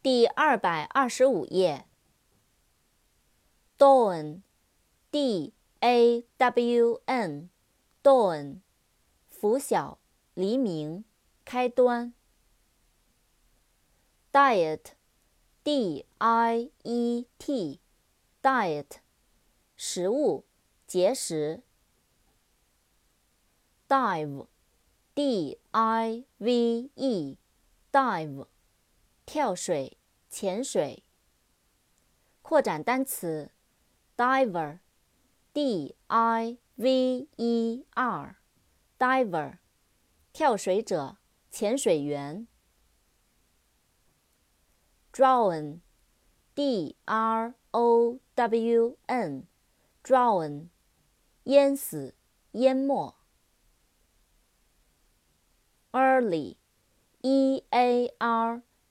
第二百二十五页。dawn，d a w n，dawn，拂晓，黎明，开端。diet，d i e t，diet，食物，节食。dive，d i v e，dive，跳水。潜水。扩展单词，diver，d i v e r，diver，跳水者、潜水员。drown，d r o w n，drown，淹死、淹没。early，e a r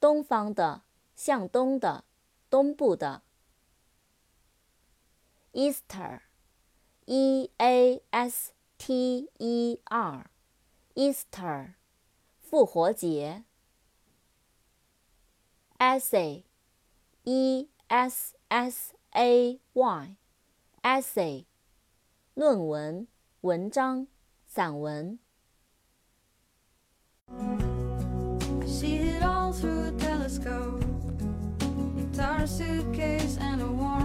东方的，向东的，东部的。Easter，E A S T E R，Easter，复活节。Essay，E S S A Y，Essay，论文、文章、散文。suitcase and a warm